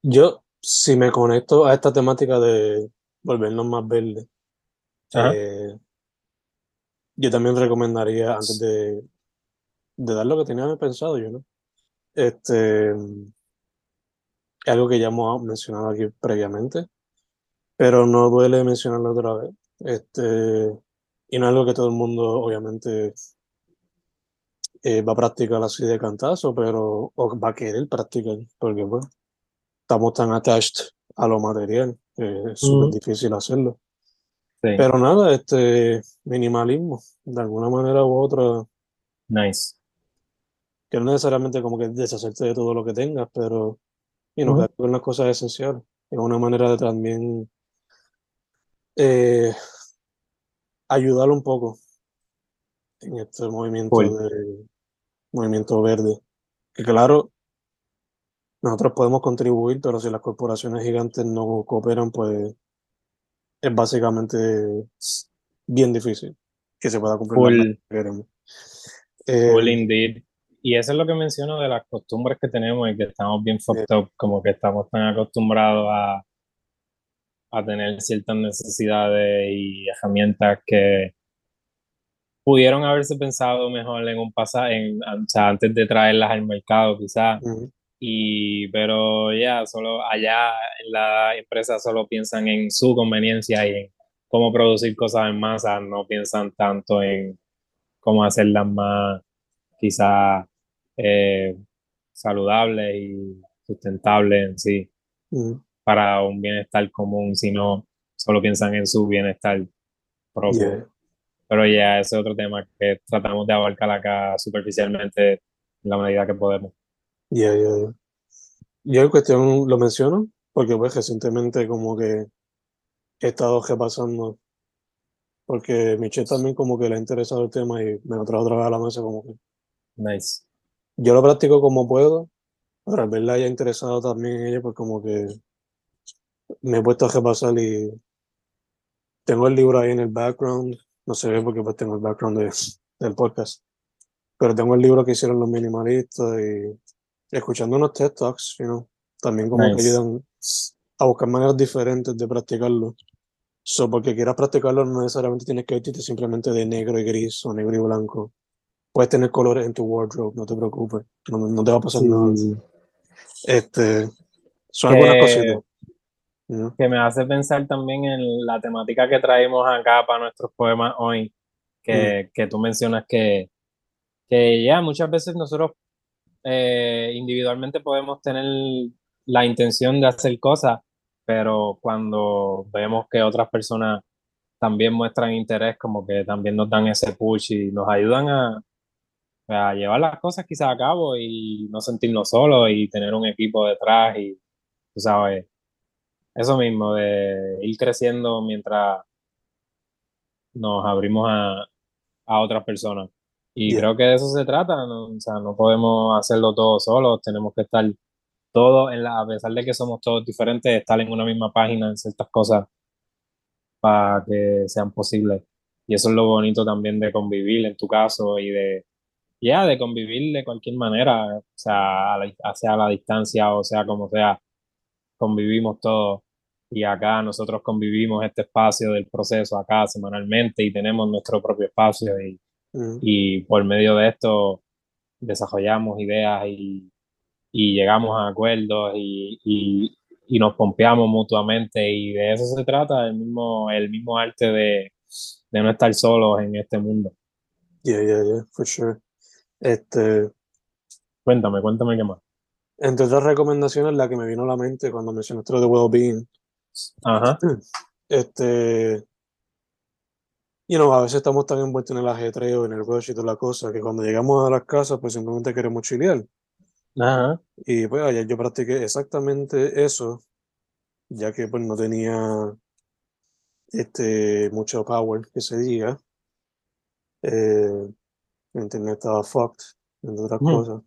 Yo, si me conecto a esta temática de volvernos más verdes, eh, yo también recomendaría, antes de, de dar lo que tenía pensado yo, ¿no? Este, algo que ya hemos mencionado aquí previamente, pero no duele mencionarlo otra vez. Este, y no es algo que todo el mundo, obviamente, eh, va a practicar así de cantazo, pero o va a querer practicar, porque pues, estamos tan attached a lo material, que es súper difícil hacerlo. Pero nada, este minimalismo, de alguna manera u otra. Nice. Que no necesariamente como que deshacerte de todo lo que tengas, pero y no uh -huh. las cosas esenciales. Es una manera de también eh, ayudar un poco en este movimiento de movimiento verde. Que claro, nosotros podemos contribuir, pero si las corporaciones gigantes no cooperan, pues es básicamente bien difícil que se pueda cumplir lo que queremos. Eh, indeed. Y eso es lo que menciono de las costumbres que tenemos y que estamos bien fucked up, como que estamos tan acostumbrados a, a tener ciertas necesidades y herramientas que pudieron haberse pensado mejor en un pasado, en, antes de traerlas al mercado quizás. Y, pero ya, solo allá en la empresa solo piensan en su conveniencia y en cómo producir cosas en masa, no piensan tanto en cómo hacerlas más quizás eh, saludables y sustentables en sí para un bienestar común, sino solo piensan en su bienestar propio. Pero ya, ese es otro tema que tratamos de abarcar acá superficialmente en la medida que podemos. Yeah, yeah, Yo en cuestión lo menciono porque pues recientemente como que he estado repasando porque Michelle también como que le ha interesado el tema y me lo trajo otra vez a la mesa como que nice. yo lo practico como puedo pero al verla haya interesado también en ella pues como que me he puesto a repasar y tengo el libro ahí en el background no se ve porque pues tengo el background de, del podcast pero tengo el libro que hicieron los minimalistas y escuchando unos TED Talks, you también como que ayudan a buscar maneras diferentes de practicarlo. So, porque quieras practicarlo, no necesariamente tienes que vestirte simplemente de negro y gris o negro y blanco. Puedes tener colores en tu wardrobe, no te preocupes, no, te va a pasar nada. Este, son algunas cositas. Que me hace pensar también en la temática que traemos acá para nuestros poemas hoy, que, que tú mencionas que, que ya muchas veces nosotros eh, individualmente podemos tener la intención de hacer cosas, pero cuando vemos que otras personas también muestran interés, como que también nos dan ese push y nos ayudan a, a llevar las cosas quizás a cabo y no sentirnos solos y tener un equipo detrás y, tú sabes, eso mismo, de ir creciendo mientras nos abrimos a, a otras personas. Y creo que de eso se trata, ¿no? o sea, no podemos hacerlo todo solos, tenemos que estar todos, en la, a pesar de que somos todos diferentes, estar en una misma página en ciertas cosas para que sean posibles. Y eso es lo bonito también de convivir en tu caso y de, ya, de convivir de cualquier manera, o sea, a la, sea a la distancia o sea como sea, convivimos todos. Y acá nosotros convivimos este espacio del proceso acá semanalmente y tenemos nuestro propio espacio y y por medio de esto desarrollamos ideas y, y llegamos a acuerdos y, y, y, nos pompeamos mutuamente y de eso se trata el mismo, el mismo arte de, de no estar solos en este mundo. Yeah, yeah, yeah, for sure. Este, cuéntame, cuéntame qué más. Entre otras recomendaciones, la que me vino a la mente cuando mencionaste lo de well-being. Ajá. Este, y no, a veces estamos tan envueltos en el ajetreo, en el rush y toda la cosa, que cuando llegamos a las casas, pues simplemente queremos chilear. Ajá. Y pues ayer yo practiqué exactamente eso, ya que pues no tenía este, mucho power ese día. Eh, el internet estaba fucked, entre otras cosas.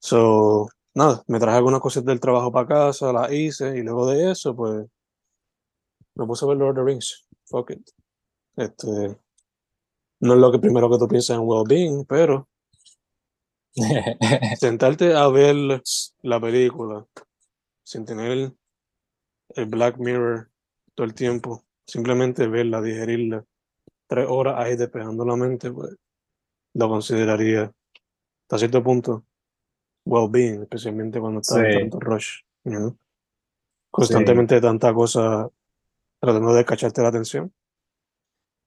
So, nada, me traje algunas cosas del trabajo para casa, las hice, y luego de eso, pues, me puse a ver Lord of the Rings. Fuck it. Este, no es lo que primero que tú piensas en well-being, pero <laughs> sentarte a ver la película sin tener el Black Mirror todo el tiempo, simplemente verla, digerirla, tres horas ahí despejando la mente, pues lo consideraría hasta cierto punto well-being, especialmente cuando estás en tanto rush, constantemente tanta cosa tratando de cacharte la atención.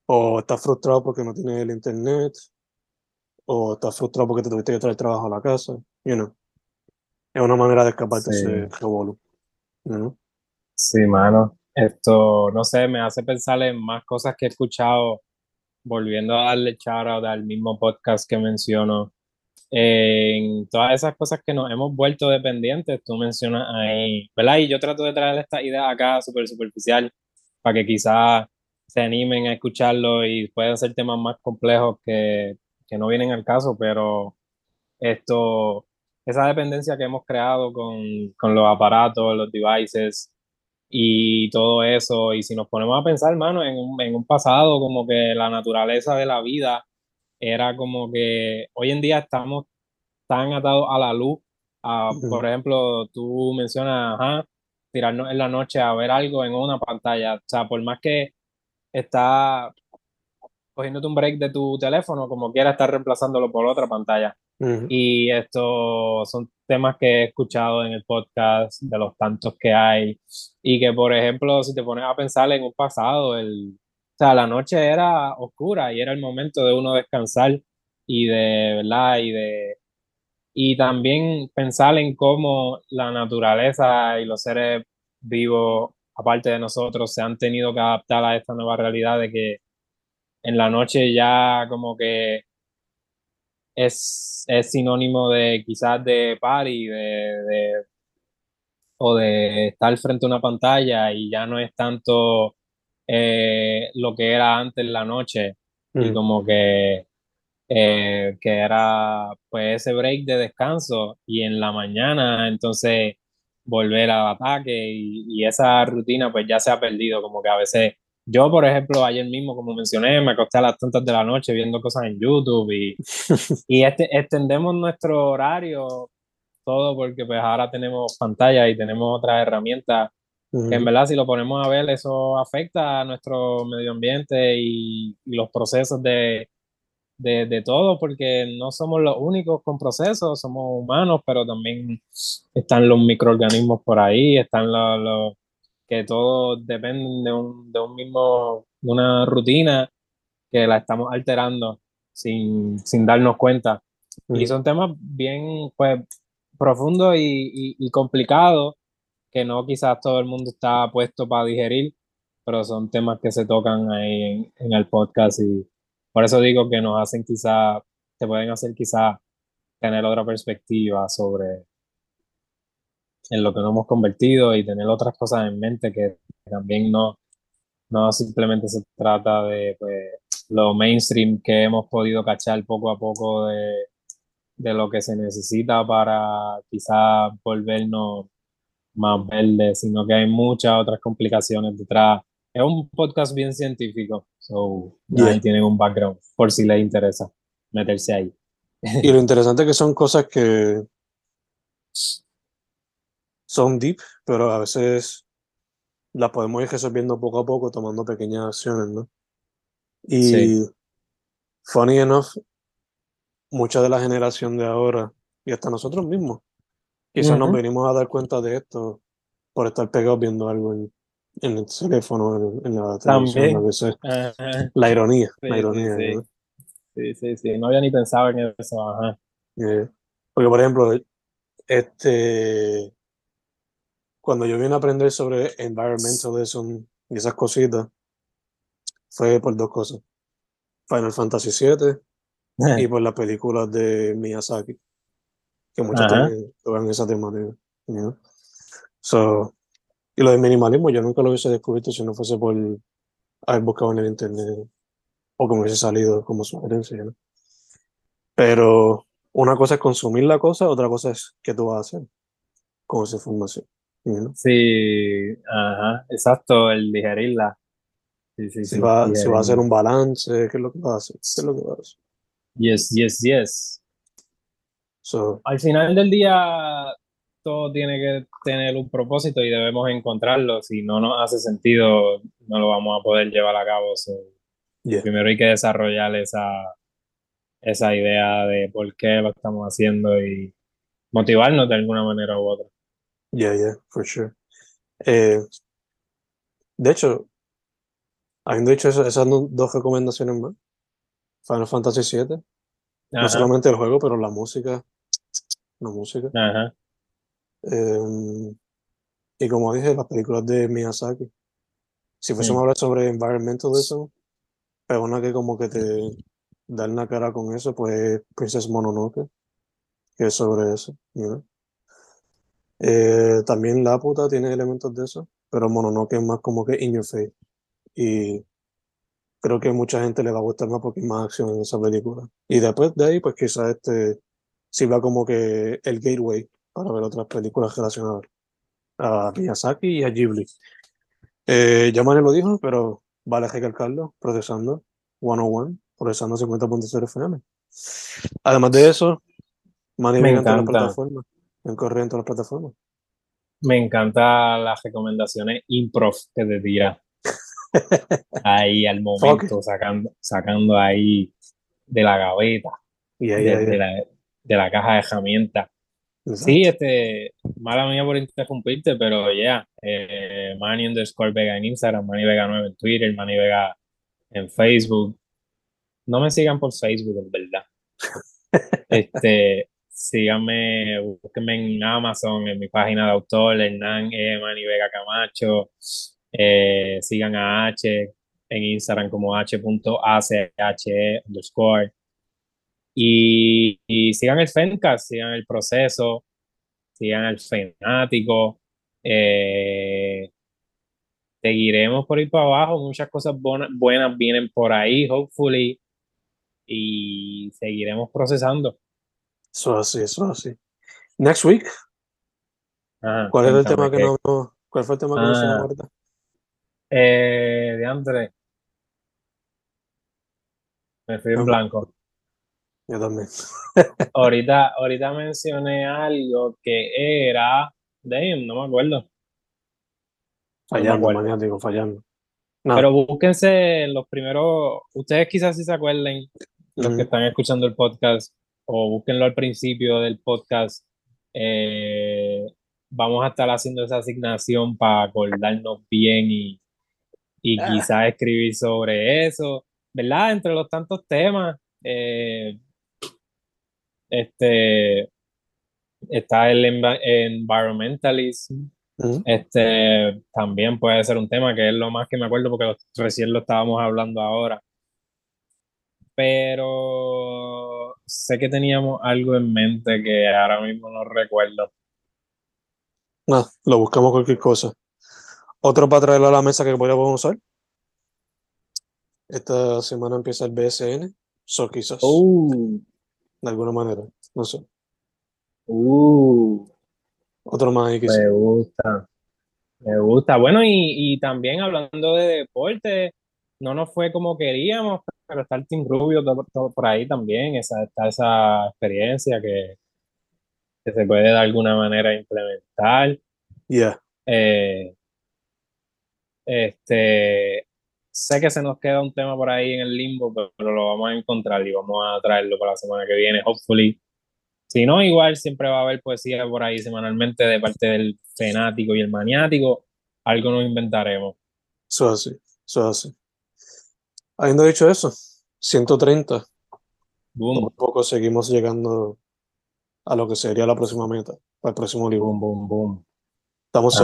O estás frustrado porque no tienes el internet, o estás frustrado porque te tuviste que traer trabajo a la casa, you know. Es una manera de escaparte de ese revolú, Sí, mano. Esto, no sé, me hace pensar en más cosas que he escuchado, volviendo a darle shout al mismo podcast que menciono, en todas esas cosas que nos hemos vuelto dependientes, tú mencionas ahí, ¿verdad? Y yo trato de traer esta idea acá súper superficial, para que quizás se animen a escucharlo y pueden ser temas más complejos que, que no vienen al caso, pero esto, esa dependencia que hemos creado con, con, los aparatos, los devices y todo eso, y si nos ponemos a pensar, hermano, en en un pasado como que la naturaleza de la vida era como que hoy en día estamos tan atados a la luz. Por ejemplo, tú mencionas, ajá, tirarnos en la noche a ver algo en una pantalla. O sea, por más que está cogiéndote un break de tu teléfono, como quiera estar reemplazándolo por otra pantalla. Y estos son temas que he escuchado en el podcast, de los tantos que hay, y que, por ejemplo, si te pones a pensar en un pasado, el, sea, la noche era oscura y era el momento de uno descansar y de, ¿verdad? Y de, y también pensar en cómo la naturaleza y los seres vivos aparte de nosotros, se han tenido que adaptar a esta nueva realidad de que en la noche ya como que es, es sinónimo de quizás de party, de, de, o de estar frente a una pantalla y ya no es tanto eh, lo que era antes la noche y como que eh, que era pues ese break de descanso y en la mañana entonces volver al ataque y, esa rutina pues ya se ha perdido, como que a veces yo, por ejemplo, ayer mismo, como mencioné, me acosté a las tantas de la noche viendo cosas en YouTube y, <laughs> y este, extendemos nuestro horario todo porque pues ahora tenemos pantalla y tenemos otras herramientas que en verdad si lo ponemos a ver eso afecta a nuestro medio ambiente y, y los procesos de, de, de, todo, porque no somos los únicos con procesos, somos humanos, pero también están los microorganismos por ahí, están los, que todos dependen de un, de un mismo, una rutina que la estamos alterando sin, sin darnos cuenta. Y son temas bien, pues, profundos y, y, complicados que no quizás todo el mundo está puesto para digerir, pero son temas que se tocan ahí en, en el podcast y por eso digo que nos hacen quizá, te pueden hacer quizá tener otra perspectiva sobre en lo que nos hemos convertido y tener otras cosas en mente que también no, no simplemente se trata de pues, lo mainstream que hemos podido cachar poco a poco de, de lo que se necesita para quizá volvernos más verdes, sino que hay muchas otras complicaciones detrás es un podcast bien científico, so ahí tienen un background por si les interesa meterse ahí. Y lo interesante es que son cosas que son deep, pero a veces las podemos ir resolviendo poco a poco, tomando pequeñas acciones, ¿no? Y funny enough, mucha de la generación de ahora, y hasta nosotros mismos, quizás nos venimos a dar cuenta de esto por estar pegados viendo algo en en el teléfono, en, la televisión, <laughs> La ironía, la ironía. Sí, sí, sí, no había ni pensado en eso, ajá. Eh, porque, por ejemplo, este, cuando yo vine a aprender sobre environmentalism y esas cositas, fue por dos cosas. Final Fantasy VII <laughs> y por las películas de Miyazaki, que muchos también tocan esa temática. So, y lo de minimalismo yo nunca lo hubiese descubierto si no fuese por haber buscado en el internet o que me hubiese salido como sugerencia. ¿no? Pero una cosa es consumir la cosa, otra cosa es qué tú vas a hacer con esa información. Sí, ajá, exacto, el digerirla. Sí, sí, si, va, si va a hacer un balance, ¿qué es lo que va a hacer? ¿Qué es lo que va a hacer? Yes, yes, yes. Al final del día, todo tiene que tener un propósito y debemos encontrarlo. Si no nos hace sentido, no lo vamos a poder llevar a cabo. Primero hay que desarrollar esa, esa idea de por qué lo estamos haciendo y motivarnos de alguna manera u otra. Yeah, yeah, for sure. Eh, de hecho, habiendo dicho eso, esas dos recomendaciones más, Final Fantasy VII, no solamente el juego, pero la música, la música. Ajá. Em, y como dije, las películas de Miyazaki. Si fuésemos a hablar sobre environmentalism, pero una que como que te da la cara con eso, pues Princess Mononoke, que es sobre eso. Eh, también La Puta tiene elementos de eso, pero Mononoke es más como que in your face. Y creo que mucha gente le va a gustar más porque hay más acción en esa película. Y después de ahí, pues quizás este sirva como que el gateway para ver otras películas relacionadas a Miyazaki y a Ghibli. Eh, ya Manuel lo dijo, pero vale recalcarlo, procesando 101, procesando 50.0 FM. Además de eso, Manny me encanta. en las plataformas, en corriente en todas las plataformas. Me encanta las recomendaciones improv que te tira. <laughs> ahí al momento, sacando, sacando ahí de la gaveta, de, la, de la caja de herramientas Sí, este, mala mía por interrumpirte, pero ya, yeah, eh, Manny underscore Vega en Instagram, Manny Vega 9 en Twitter, Manny Vega en Facebook. No me sigan por Facebook, en verdad. <laughs> este, síganme, búsquenme en Amazon, en mi página de autor, Hernán E. Manny Vega Camacho. Eh, sigan a H en Instagram como h.ache underscore. Y, sigan el Fencast, sigan el proceso, sigan el fanático. Eh, seguiremos por ir para abajo. Muchas cosas buenas vienen por ahí, hopefully. Y seguiremos procesando. Eso así, eso así. Next week. ¿Cuál es el tema que, no, ¿Cuál fue el tema que no se ah. Eh, de André. Me fui en blanco. Yo también. <laughs> ahorita, ahorita mencioné algo que era. Damn, no me acuerdo. Fallando, no digo, fallando. Pero búsquense los primeros. Ustedes quizás sí se acuerden los que están escuchando el podcast, o búsquenlo al principio del podcast, eh, vamos a estar haciendo esa asignación para acordarnos bien y, y ah. quizás escribir sobre eso, ¿verdad? Entre los tantos temas, eh, este, está el environmentalism, este, también puede ser un tema que es lo más que me acuerdo porque recién lo estábamos hablando ahora. Pero sé que teníamos algo en mente que ahora mismo no recuerdo. No, lo buscamos cualquier cosa. Otro para traerlo a la mesa que podríamos usar. Esta semana empieza el BSN, so quizás. Uh. De alguna manera, no sé. Uh. Otro más ahí Me gusta. Me gusta. Bueno, y, también hablando de deporte, no nos fue como queríamos, pero está el Team Rubio por ahí también, esa, está esa experiencia que, que se puede de alguna manera implementar. Ya. Eh, este, sé que se nos queda un tema por ahí en el limbo, pero lo vamos a encontrar y vamos a traerlo para la semana que viene, hopefully. Si no, igual siempre va a haber poesía por ahí semanalmente de parte del fanático y el maniático. Algo nos inventaremos. Eso así, eso así. Habiendo dicho eso, 130. Boom. poco seguimos llegando a lo que sería la próxima meta, para el próximo libro. Boom, boom, boom. Estamos